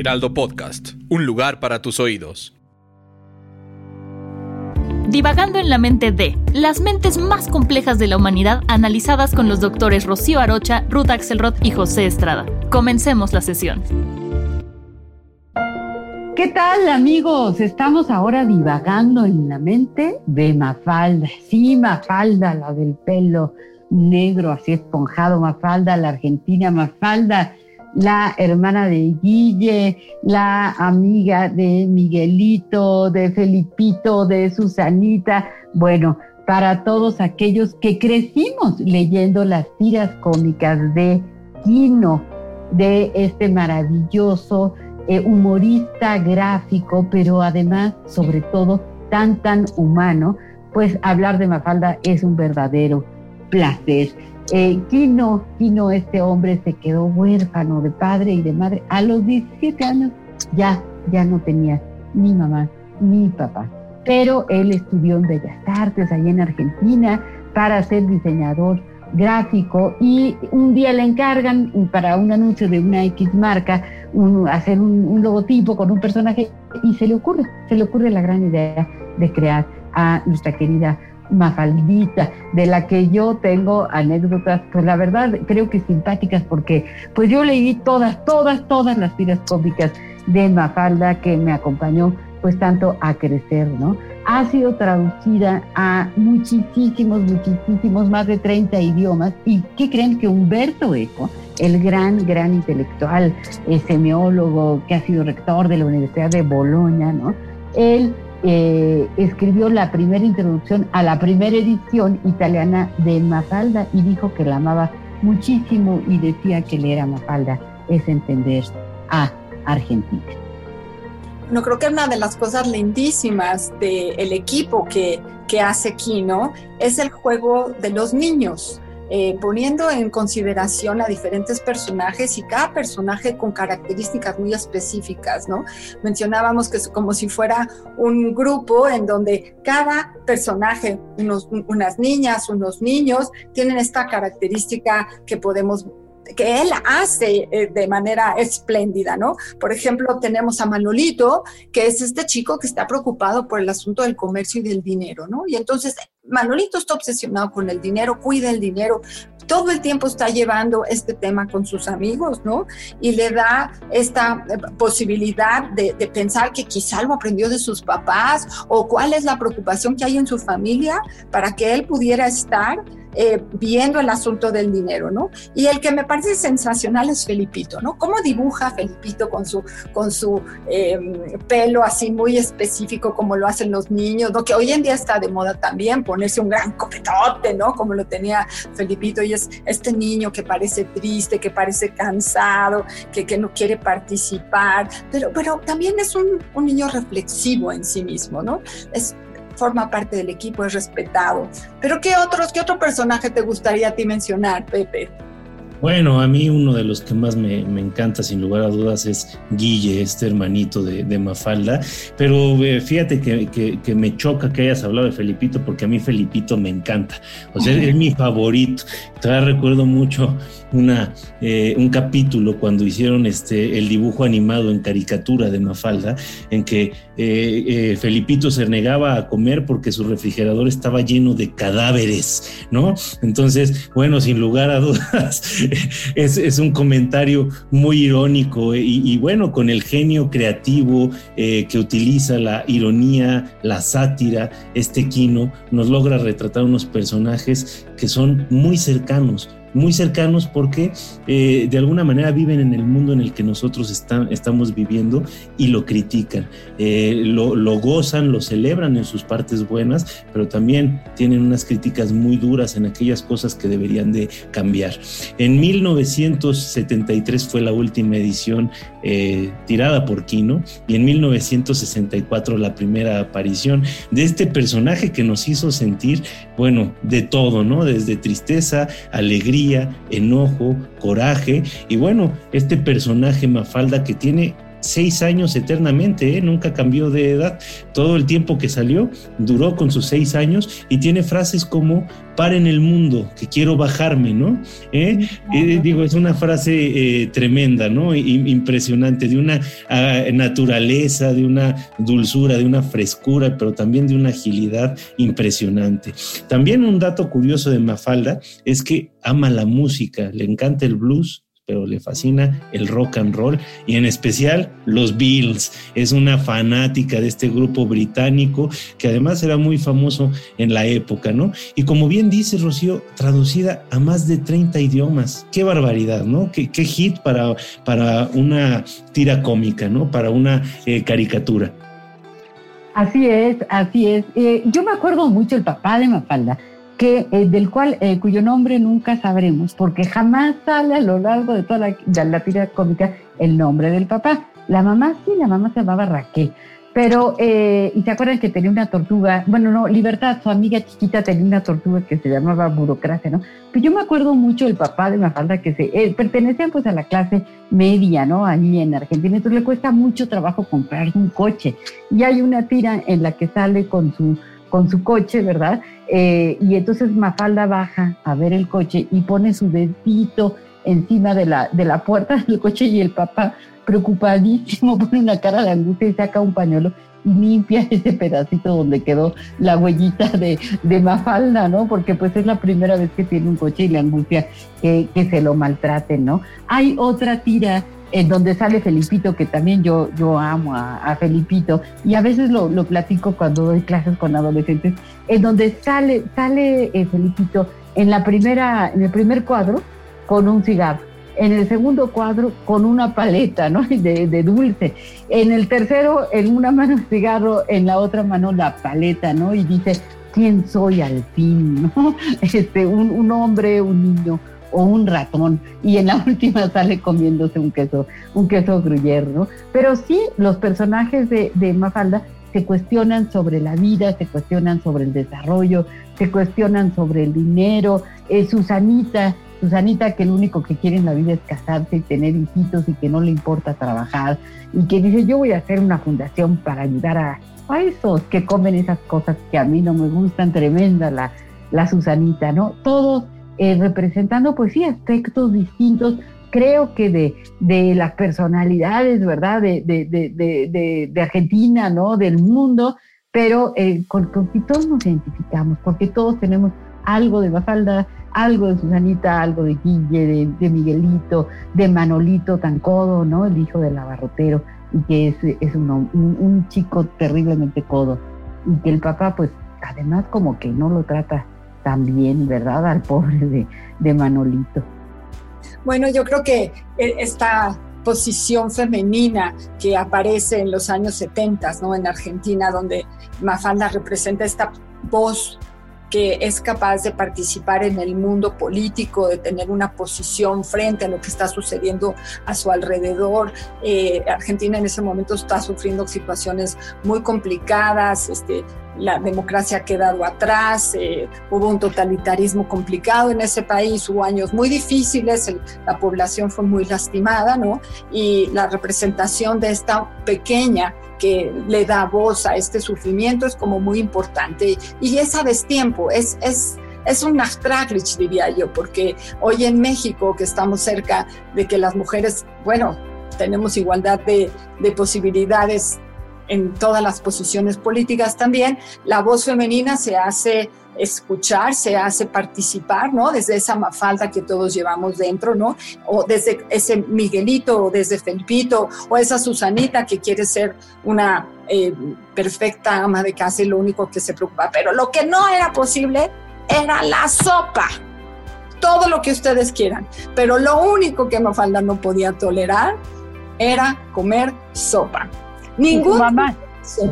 Heraldo Podcast, un lugar para tus oídos. Divagando en la mente de las mentes más complejas de la humanidad analizadas con los doctores Rocío Arocha, Ruth Axelrod y José Estrada. Comencemos la sesión. ¿Qué tal amigos? Estamos ahora divagando en la mente de Mafalda. Sí, Mafalda, la del pelo negro así esponjado, Mafalda, la argentina Mafalda, la hermana de Guille, la amiga de Miguelito, de Felipito, de Susanita. Bueno, para todos aquellos que crecimos leyendo las tiras cómicas de Quino, de este maravilloso eh, humorista gráfico, pero además, sobre todo, tan, tan humano, pues hablar de Mafalda es un verdadero placer. Eh, Quino, Quino, este hombre se quedó huérfano de padre y de madre. A los 17 años ya, ya no tenía ni mamá ni papá. Pero él estudió en Bellas Artes, allá en Argentina, para ser diseñador gráfico y un día le encargan para un anuncio de una X marca hacer un, un, logotipo con un personaje y se le ocurre, se le ocurre la gran idea de crear a nuestra querida Mafaldita, de la que yo tengo anécdotas, pues la verdad creo que simpáticas porque pues yo leí todas, todas, todas las tiras cómicas de Mafalda que me acompañó pues tanto a crecer, ¿no? Ha sido traducida a muchísimos, muchísimos, más de 30 idiomas. ¿Y qué creen que Humberto Eco, el gran, gran intelectual, semiólogo que ha sido rector de la Universidad de Bolonia, ¿no? Él eh, escribió la primera introducción a la primera edición italiana de Mafalda y dijo que la amaba muchísimo y decía que leer a Mafalda es entender a Argentina. No creo que una de las cosas lindísimas del equipo que, que hace Kino es el juego de los niños. Eh, poniendo en consideración a diferentes personajes y cada personaje con características muy específicas, ¿no? Mencionábamos que es como si fuera un grupo en donde cada personaje, unas niñas, unos niños, tienen esta característica que podemos que él hace eh, de manera espléndida, ¿no? Por ejemplo, tenemos a Manolito, que es este chico que está preocupado por el asunto del comercio y del dinero, ¿no? Y entonces Manolito está obsesionado con el dinero, cuida el dinero, todo el tiempo está llevando este tema con sus amigos, ¿no? Y le da esta eh, posibilidad de, pensar que quizá lo aprendió de sus papás o cuál es la preocupación que hay en su familia para que él pudiera estar eh, viendo el asunto del dinero, ¿no? Y el que me parece sensacional es Felipito, ¿no? ¿Cómo dibuja Felipito con su, con su eh, pelo así muy específico como lo hacen los niños, ¿no? Que hoy en día está de moda también ponerse un gran copetote, ¿no? Como lo tenía Felipito y es este niño que parece triste, que parece cansado, que, que no quiere participar, pero, pero también es un, un niño reflexivo en sí mismo, ¿no? Es forma parte del equipo, es respetado. Pero ¿qué otros, qué otro personaje te gustaría a ti mencionar, Pepe? Bueno, a mí uno de los que más me, encanta, sin lugar a dudas, es Guille, este hermanito de, Mafalda. Pero eh, fíjate que, me choca que hayas hablado de Felipito, porque a mí Felipito me encanta. O sea, es mi favorito. Todavía recuerdo mucho una, eh, un capítulo cuando hicieron este, el dibujo animado en caricatura de Mafalda, en que eh, Felipito se negaba a comer porque su refrigerador estaba lleno de cadáveres, ¿no? Entonces, bueno, sin lugar a dudas es, es, un comentario muy irónico y, y, bueno, con el genio creativo eh, que utiliza la ironía, la sátira, este Kino nos logra retratar unos personajes que son muy cercanos, muy cercanos porque eh, de alguna manera viven en el mundo en el que nosotros estamos viviendo y lo critican, eh, lo, lo, gozan, lo celebran en sus partes buenas, pero también tienen unas críticas muy duras en aquellas cosas que deberían de cambiar. En 1973 fue la última edición eh, tirada por Kino y en 1964 la primera aparición de este personaje que nos hizo sentir, bueno, de todo, ¿no? Desde tristeza, alegría, enojo, coraje. Y bueno, este personaje Mafalda que tiene seis años eternamente, ¿eh? nunca cambió de edad. Todo el tiempo que salió duró con sus seis años y tiene frases como en el mundo, que quiero bajarme, ¿no? ¿Eh? Eh, digo, es una frase tremenda, ¿no? impresionante, de una ah, naturaleza, de una dulzura, de una frescura, pero también de una agilidad impresionante. También un dato curioso de Mafalda es que ama la música, le encanta el blues, pero le fascina el rock and roll y en especial los Beatles. Es una fanática de este grupo británico que además era muy famoso en la época, ¿no? Y como bien dice Rocío, traducida a más de 30 idiomas. Qué barbaridad, ¿no? Qué, hit para, para una tira cómica, ¿no? Para una eh, caricatura. Así es, así es. Eh, yo me acuerdo mucho el papá de Mafalda que, eh, del cual, eh, cuyo nombre nunca sabremos, porque jamás sale a lo largo de toda la, la tira cómica el nombre del papá. La mamá sí, la mamá se llamaba Raquel. Pero, eh, y se acuerdan que tenía una tortuga, bueno, no, Libertad, su amiga chiquita tenía una tortuga que se llamaba Burocracia, ¿no? Pero yo me acuerdo mucho del papá de Mafalda que se, eh, pertenecían pues a la clase media, ¿no? Allí en Argentina, entonces le cuesta mucho trabajo comprarse un coche. Y hay una tira en la que sale con su con su coche, ¿verdad? Eh, y entonces Mafalda baja a ver el coche y pone su dedito encima de la, de la puerta del coche y el papá, preocupadísimo, pone una cara de angustia y saca un pañuelo y limpia ese pedacito donde quedó la huellita de, de Mafalda, ¿no? Porque pues es la primera vez que tiene un coche y le angustia que, que se lo maltraten, ¿no? Hay otra tira en donde sale Felipito, que también yo, yo amo a, Felipito, y a veces lo, lo, platico cuando doy clases con adolescentes, en donde sale, sale eh, Felipito en, la primera, en el primer cuadro con un cigarro, en el segundo cuadro con una paleta ¿no? de, de dulce, en el tercero en una mano el cigarro, en la otra mano la paleta, ¿no? Y dice, ¿quién soy al fin? ¿no? Este, un, un hombre, un niño, o un ratón y en la última sale comiéndose un queso, un queso gruyère, ¿no? Pero sí, los personajes de, de Mafalda se cuestionan sobre la vida, se cuestionan sobre el desarrollo, se cuestionan sobre el dinero. Eh, Susanita, Susanita que lo único que quiere en la vida es casarse y tener hijitos y que no le importa trabajar y que dice yo voy a hacer una fundación para ayudar a, a esos que comen esas cosas que a mí no me gustan, tremenda la, la Susanita, ¿no? Todos eh, representando pues sí aspectos distintos, creo que de, de las personalidades, ¿verdad? De, de, de, Argentina, ¿no? Del mundo, pero eh, con, con, que todos nos identificamos, porque todos tenemos algo de Bafalda, algo de Susanita, algo de Guille, de, Miguelito, de Manolito Tancodo, ¿no? El hijo del abarrotero, y que es, es un, un, un chico terriblemente codo, y que el papá pues además como que no lo trata también, ¿verdad? Al pobre de, Manolito. Bueno, yo creo que e, esta posición femenina que aparece en los años 70, ¿no? En Argentina, donde Mafalda representa esta voz que es capaz de participar en el mundo político, de tener una posición frente a lo que está sucediendo a su alrededor. Eh, Argentina en ese momento está sufriendo situaciones muy complicadas, este, la democracia ha quedado atrás, eh, hubo un totalitarismo complicado en ese país, hubo años muy difíciles, la población fue muy lastimada, ¿no? Y la representación de esta pequeña que le da voz a este sufrimiento es como muy importante. Y es a destiempo, es, es, es un nachtraglich, diría yo, porque hoy en México, que estamos cerca de que las mujeres, bueno, tenemos igualdad de, de posibilidades en todas las posiciones políticas también, la voz femenina se hace escuchar, se hace participar, ¿no? Desde esa mafalda que todos llevamos dentro, ¿no? O desde ese Miguelito, o desde Felipito, o esa Susanita que quiere ser una eh, perfecta ama de casa y lo único que se preocupa. Pero lo que no era posible era la sopa. todo lo que ustedes quieran, pero lo único que Mafalda no podía tolerar era comer sopa. Ningún... mamá,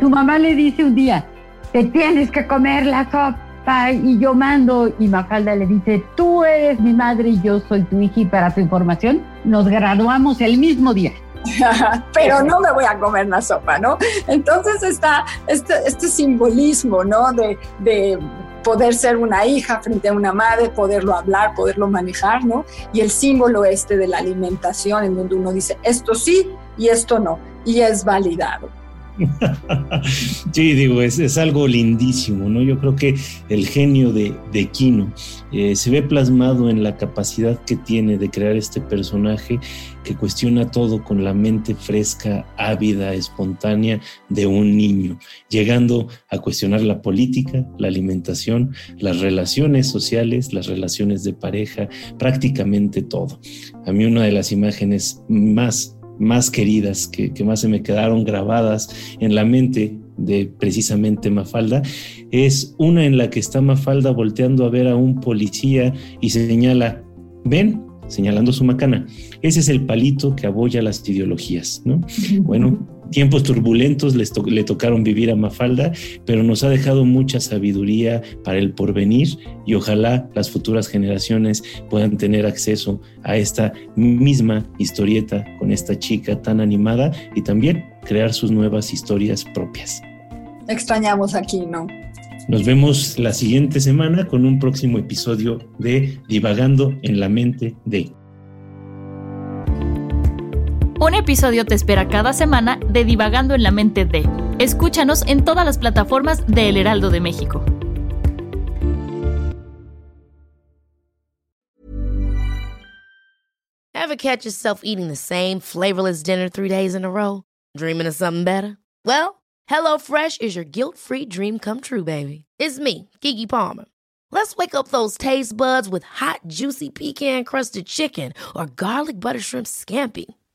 tu mamá le dice un día, te tienes que comer la sopa y yo mando y Mafalda le dice, tú eres mi madre y yo soy tu hija y para tu información nos graduamos el mismo día. pero no me voy a comer la sopa, ¿no? Entonces está este, este simbolismo, ¿no? De, de, poder ser una hija frente a una madre, poderlo hablar, poderlo manejar, ¿no? Y el símbolo este de la alimentación, en donde uno dice, esto sí y esto no, y es validado. Sí, digo, es, algo lindísimo, ¿no? Yo creo que el genio de, de Kino eh, se ve plasmado en la capacidad que tiene de crear este personaje que cuestiona todo con la mente fresca, ávida, espontánea de un niño, llegando a cuestionar la política, la alimentación, las relaciones sociales, las relaciones de pareja, prácticamente todo. A mí una de las imágenes más más queridas, que, más se me quedaron grabadas en la mente de precisamente Mafalda, es una en la que está Mafalda volteando a ver a un policía y señala, ven, señalando su macana. Ese es el palito que aboya las ideologías, ¿no? Bueno, tiempos turbulentos les le tocaron vivir a Mafalda, pero nos ha dejado mucha sabiduría para el porvenir y ojalá las futuras generaciones puedan tener acceso a esta misma historieta con esta chica tan animada y también crear sus nuevas historias propias. Extrañamos aquí, ¿no? Nos vemos la siguiente semana con un próximo episodio de Divagando en la mente de. Un episodio te espera cada semana de Divagando en la mente de. Escúchanos en todas las plataformas de El Heraldo de México. Ever catch yourself eating the same flavorless dinner three days in a row? Dreaming of something better? Well, HelloFresh is your guilt-free dream come true, baby. It's me, Kiki Palmer. Let's wake up those taste buds with hot, juicy pecan-crusted chicken or garlic butter shrimp scampi.